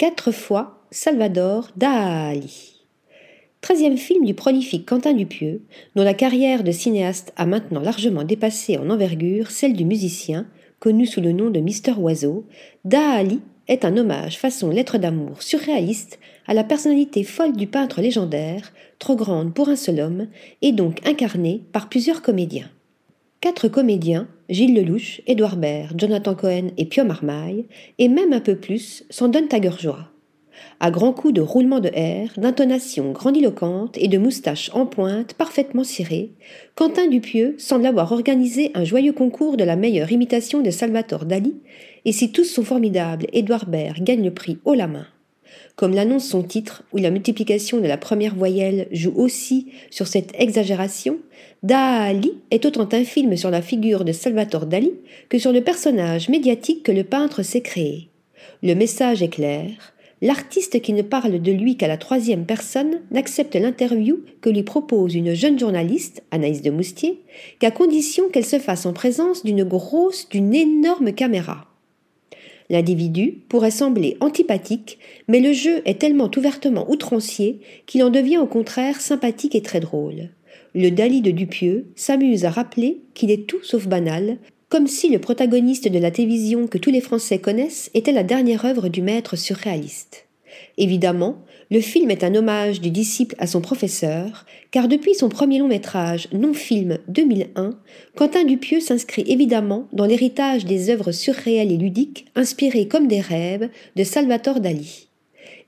quatre fois Salvador Dali. Treizième film du prolifique Quentin Dupieux, dont la carrière de cinéaste a maintenant largement dépassé en envergure celle du musicien, connu sous le nom de Mister Oiseau, Dali est un hommage façon lettre d'amour surréaliste à la personnalité folle du peintre légendaire, trop grande pour un seul homme, et donc incarnée par plusieurs comédiens. Quatre comédiens, Gilles Lelouch, Édouard Baird, Jonathan Cohen et Pio Marmaille, et même un peu plus, s'en donnent à cœur joie à grands coups de roulement de air, d'intonation grandiloquente et de moustaches en pointe parfaitement cirées, Quentin Dupieux semble avoir organisé un joyeux concours de la meilleure imitation de Salvatore Dali, et si tous sont formidables, Édouard Baird gagne le prix haut la main. Comme l'annonce son titre, où la multiplication de la première voyelle joue aussi sur cette exagération, Dali est autant un film sur la figure de Salvatore Dali que sur le personnage médiatique que le peintre s'est créé. Le message est clair, l'artiste qui ne parle de lui qu'à la troisième personne n'accepte l'interview que lui propose une jeune journaliste, Anaïs de Moustier, qu'à condition qu'elle se fasse en présence d'une grosse, d'une énorme caméra. L'individu pourrait sembler antipathique, mais le jeu est tellement ouvertement outrancier qu'il en devient au contraire sympathique et très drôle. Le Dali de Dupieux s'amuse à rappeler qu'il est tout sauf banal, comme si le protagoniste de la télévision que tous les Français connaissent était la dernière œuvre du maître surréaliste. Évidemment, le film est un hommage du disciple à son professeur, car depuis son premier long métrage non-film 2001, Quentin Dupieux s'inscrit évidemment dans l'héritage des œuvres surréelles et ludiques inspirées comme des rêves de Salvatore Dali.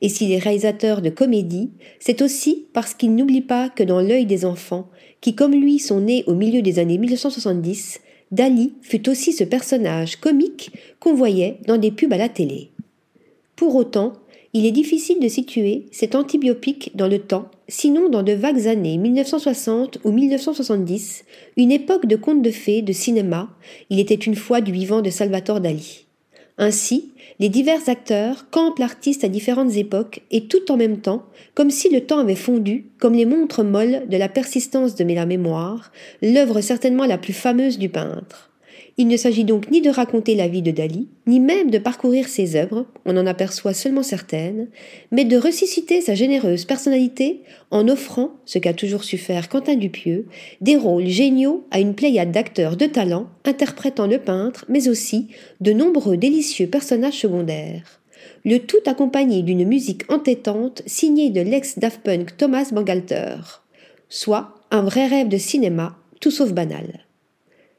Et s'il est réalisateur de comédie, c'est aussi parce qu'il n'oublie pas que dans l'œil des enfants, qui comme lui sont nés au milieu des années 1970, Dali fut aussi ce personnage comique qu'on voyait dans des pubs à la télé. Pour autant, il est difficile de situer cet antibiopique dans le temps, sinon dans de vagues années 1960 ou 1970, une époque de contes de fées, de cinéma, il était une fois du vivant de Salvatore Dali. Ainsi, les divers acteurs campent l'artiste à différentes époques et tout en même temps, comme si le temps avait fondu, comme les montres molles de la persistance de la mémoire, l'œuvre certainement la plus fameuse du peintre. Il ne s'agit donc ni de raconter la vie de Dali, ni même de parcourir ses œuvres, on en aperçoit seulement certaines, mais de ressusciter sa généreuse personnalité en offrant, ce qu'a toujours su faire Quentin Dupieux, des rôles géniaux à une pléiade d'acteurs de talent interprétant le peintre, mais aussi de nombreux délicieux personnages secondaires. Le tout accompagné d'une musique entêtante signée de l'ex-Daft Punk Thomas Bangalter. Soit un vrai rêve de cinéma, tout sauf banal.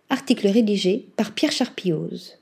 Article rédigé par Pierre Charpioz.